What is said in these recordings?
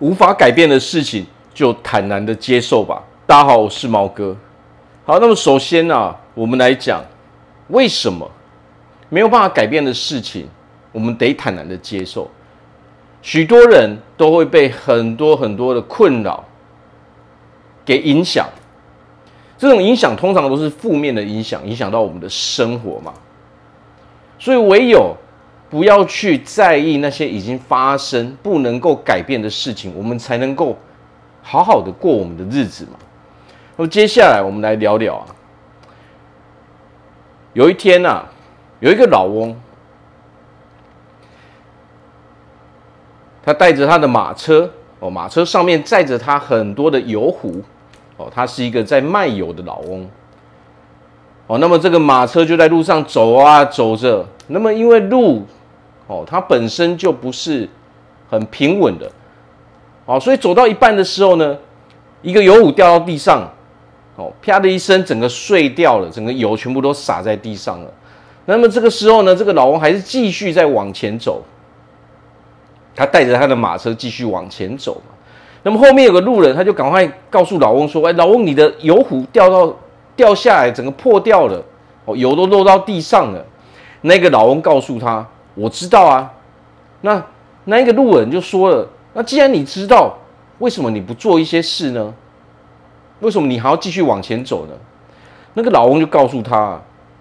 无法改变的事情，就坦然的接受吧。大家好，我是毛哥。好，那么首先呢、啊，我们来讲为什么没有办法改变的事情，我们得坦然的接受。许多人都会被很多很多的困扰给影响，这种影响通常都是负面的影响，影响到我们的生活嘛。所以唯有不要去在意那些已经发生不能够改变的事情，我们才能够好好的过我们的日子嘛。那么接下来我们来聊聊啊，有一天呐，有一个老翁，他带着他的马车哦，马车上面载着他很多的油壶哦，他是一个在卖油的老翁哦。那么这个马车就在路上走啊走着，那么因为路。哦，它本身就不是很平稳的，哦，所以走到一半的时候呢，一个油壶掉到地上，哦，啪的一声，整个碎掉了，整个油全部都洒在地上了。那么这个时候呢，这个老翁还是继续在往前走，他带着他的马车继续往前走。那么后面有个路人，他就赶快告诉老翁说：“哎，老翁，你的油壶掉到掉下来，整个破掉了，哦，油都漏到地上了。”那个老翁告诉他。我知道啊，那那一个路人就说了：“那既然你知道，为什么你不做一些事呢？为什么你还要继续往前走呢？”那个老翁就告诉他：“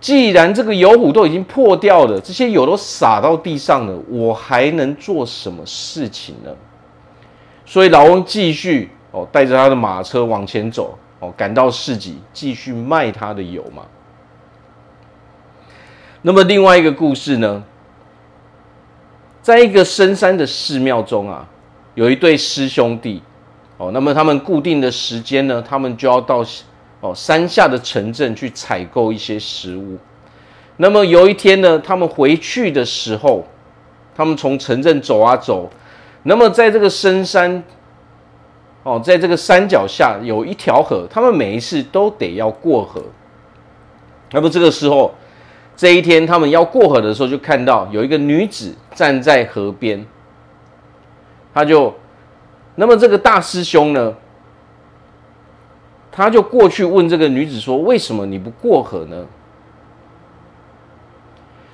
既然这个油壶都已经破掉了，这些油都洒到地上了，我还能做什么事情呢？”所以老翁继续哦，带着他的马车往前走哦，赶到市集继续卖他的油嘛。那么另外一个故事呢？在一个深山的寺庙中啊，有一对师兄弟哦。那么他们固定的时间呢，他们就要到哦山下的城镇去采购一些食物。那么有一天呢，他们回去的时候，他们从城镇走啊走，那么在这个深山哦，在这个山脚下有一条河，他们每一次都得要过河。那么这个时候。这一天，他们要过河的时候，就看到有一个女子站在河边。他就，那么这个大师兄呢，他就过去问这个女子说：“为什么你不过河呢？”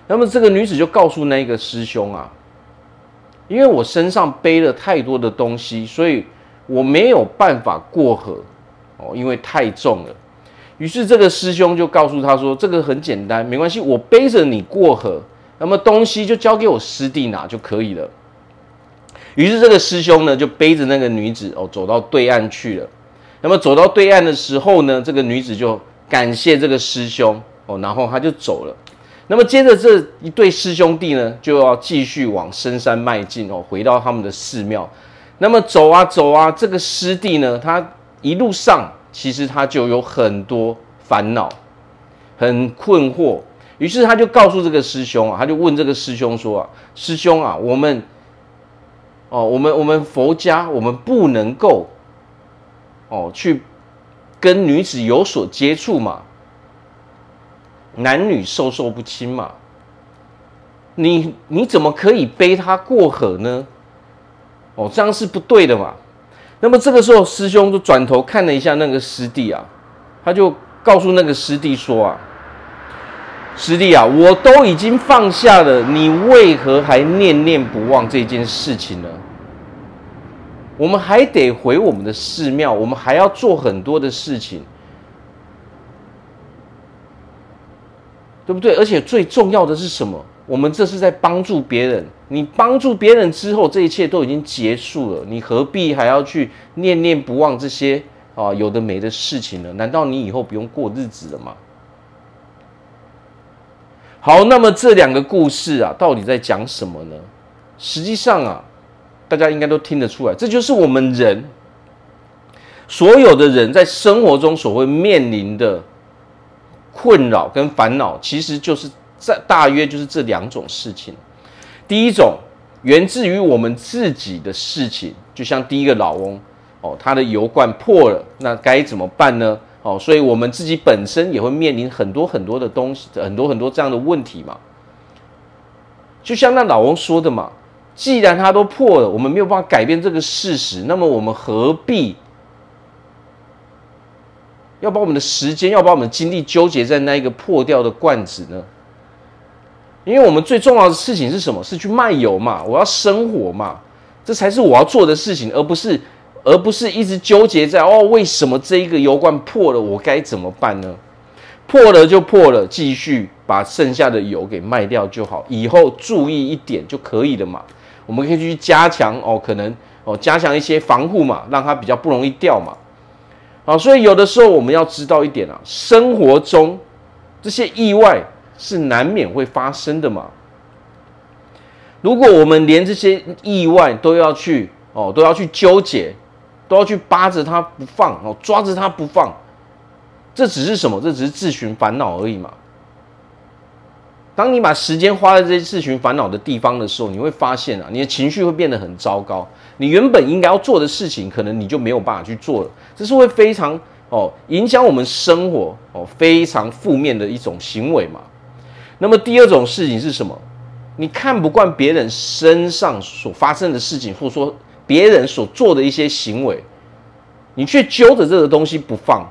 那么这个女子就告诉那个师兄啊：“因为我身上背了太多的东西，所以我没有办法过河哦，因为太重了。”于是这个师兄就告诉他说：“这个很简单，没关系，我背着你过河，那么东西就交给我师弟拿就可以了。”于是这个师兄呢就背着那个女子哦走到对岸去了。那么走到对岸的时候呢，这个女子就感谢这个师兄哦，然后他就走了。那么接着这一对师兄弟呢就要继续往深山迈进哦，回到他们的寺庙。那么走啊走啊，这个师弟呢，他一路上。其实他就有很多烦恼，很困惑，于是他就告诉这个师兄啊，他就问这个师兄说啊，师兄啊，我们，哦，我们我们佛家我们不能够，哦，去跟女子有所接触嘛，男女授受不亲嘛，你你怎么可以背她过河呢？哦，这样是不对的嘛。那么这个时候，师兄就转头看了一下那个师弟啊，他就告诉那个师弟说：“啊，师弟啊，我都已经放下了，你为何还念念不忘这件事情呢？我们还得回我们的寺庙，我们还要做很多的事情，对不对？而且最重要的是什么？”我们这是在帮助别人，你帮助别人之后，这一切都已经结束了，你何必还要去念念不忘这些啊有的没的事情呢？难道你以后不用过日子了吗？好，那么这两个故事啊，到底在讲什么呢？实际上啊，大家应该都听得出来，这就是我们人所有的人在生活中所会面临的困扰跟烦恼，其实就是。在大约就是这两种事情。第一种源自于我们自己的事情，就像第一个老翁哦，他的油罐破了，那该怎么办呢？哦，所以我们自己本身也会面临很多很多的东西，很多很多这样的问题嘛。就像那老翁说的嘛，既然它都破了，我们没有办法改变这个事实，那么我们何必要把我们的时间，要把我们的精力纠结在那一个破掉的罐子呢？因为我们最重要的事情是什么？是去卖油嘛，我要生活嘛，这才是我要做的事情，而不是而不是一直纠结在哦，为什么这一个油罐破了，我该怎么办呢？破了就破了，继续把剩下的油给卖掉就好，以后注意一点就可以了嘛。我们可以去加强哦，可能哦加强一些防护嘛，让它比较不容易掉嘛。好，所以有的时候我们要知道一点啊，生活中这些意外。是难免会发生的嘛。如果我们连这些意外都要去哦，都要去纠结，都要去扒着它不放哦，抓着它不放，这只是什么？这只是自寻烦恼而已嘛。当你把时间花在这些自寻烦恼的地方的时候，你会发现啊，你的情绪会变得很糟糕。你原本应该要做的事情，可能你就没有办法去做了。这是会非常哦影响我们生活哦非常负面的一种行为嘛。那么第二种事情是什么？你看不惯别人身上所发生的事情，或者说别人所做的一些行为，你却揪着这个东西不放。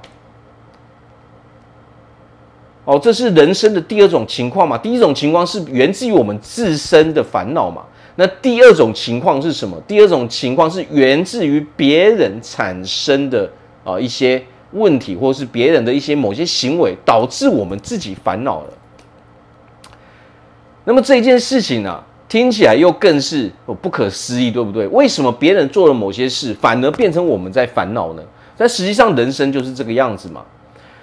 哦，这是人生的第二种情况嘛？第一种情况是源自于我们自身的烦恼嘛？那第二种情况是什么？第二种情况是源自于别人产生的啊一些问题，或者是别人的一些某些行为，导致我们自己烦恼了。那么这一件事情呢、听起来又更是不可思议，对不对？为什么别人做了某些事，反而变成我们在烦恼呢？但实际上，人生就是这个样子嘛。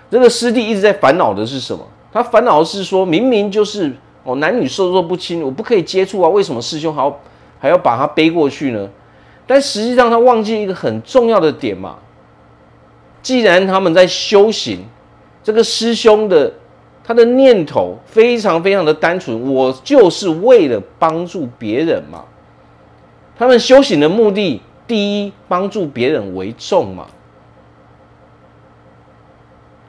这个师弟一直在烦恼的是什么？他烦恼的是说，明明就是哦，男女授受不亲，我不可以接触啊，为什么师兄还要还要把他背过去呢？但实际上，他忘记一个很重要的点嘛。既然他们在修行，这个师兄的。他的念头非常非常的单纯，我就是为了帮助别人嘛。他们修行的目的，第一，帮助别人为重嘛。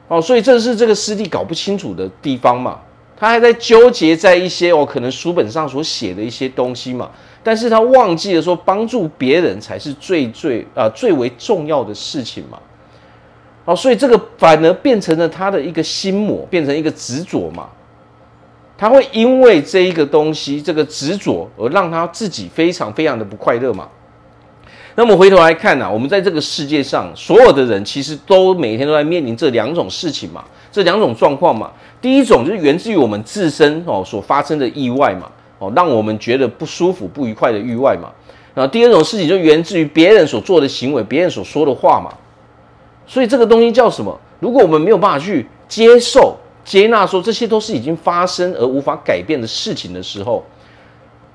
哦，所以这是这个师弟搞不清楚的地方嘛。他还在纠结在一些哦，可能书本上所写的一些东西嘛。但是他忘记了说，帮助别人才是最最啊、最为重要的事情嘛。哦，所以这个反而变成了他的一个心魔，变成一个执着嘛。他会因为这一个东西，这个执着而让他自己非常非常的不快乐嘛。那么回头来看呢、我们在这个世界上，所有的人其实都每天都在面临这两种事情嘛，这两种状况嘛。第一种就是源自于我们自身哦所发生的意外嘛，哦让我们觉得不舒服、不愉快的意外嘛。然后第二种事情就源自于别人所做的行为、别人所说的话嘛。所以这个东西叫什么？如果我们没有办法去接受、接纳，说这些都是已经发生而无法改变的事情的时候，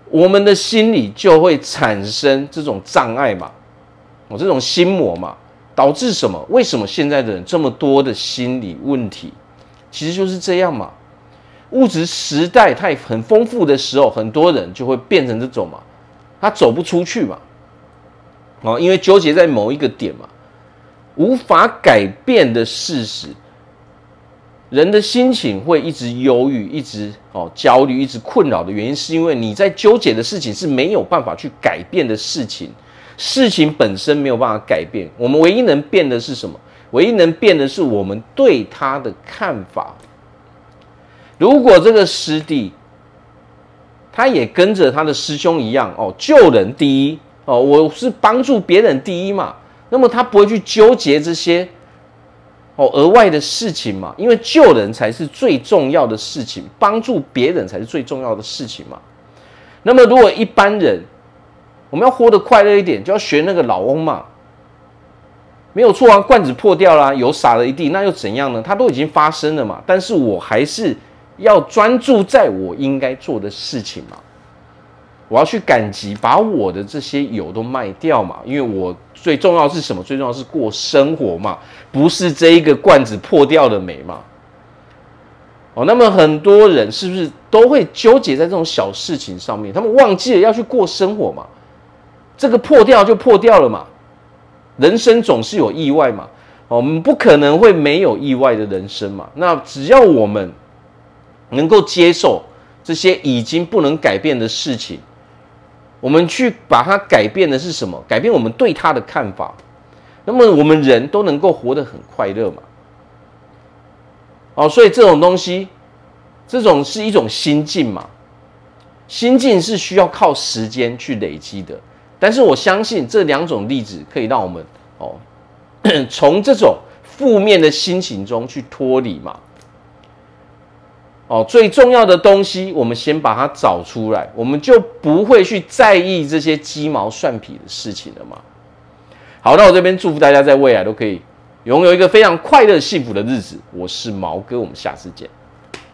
我们的心里就会产生这种障碍嘛，我，这种心魔嘛，导致什么？为什么现在的人这么多的心理问题？其实就是这样嘛。物质时代太很丰富的时候，很多人就会变成这种嘛，他走不出去嘛，哦，因为纠结在某一个点嘛。无法改变的事实，人的心情会一直忧郁，一直哦焦虑，一直困扰的原因，是因为你在纠结的事情是没有办法去改变的事情，事情本身没有办法改变，我们唯一能变的是什么？唯一能变的是我们对他的看法。如果这个师弟，他也跟着他的师兄一样哦，救人第一哦，我是帮助别人第一嘛。那么他不会去纠结这些哦额外的事情嘛？因为救人才是最重要的事情，帮助别人才是最重要的事情嘛。那么如果一般人我们要活得快乐一点，就要学那个老翁嘛，没有错啊，罐子破掉了，油洒了一地，那又怎样呢？它都已经发生了嘛。但是我还是要专注在我应该做的事情嘛。我要去赶集，把我的这些油都卖掉嘛，因为我最重要是什么？最重要是过生活嘛，不是这一个罐子破掉的美嘛。哦，那么很多人是不是都会纠结在这种小事情上面？他们忘记了要去过生活嘛？这个破掉就破掉了嘛。人生总是有意外嘛，哦我们不可能会没有意外的人生嘛。那只要我们能够接受这些已经不能改变的事情。我们去把它改变的是什么？改变我们对它的看法。那么我们人都能够活得很快乐嘛？哦，所以这种东西，这种是一种心境嘛？心境是需要靠时间去累积的。但是我相信这两种例子可以让我们哦，从这种负面的心情中去脱离嘛。哦，最重要的东西，我们先把它找出来，我们就不会去在意这些鸡毛蒜皮的事情了嘛。好，那我这边祝福大家在未来都可以拥有一个非常快乐幸福的日子。我是毛哥，我们下次见。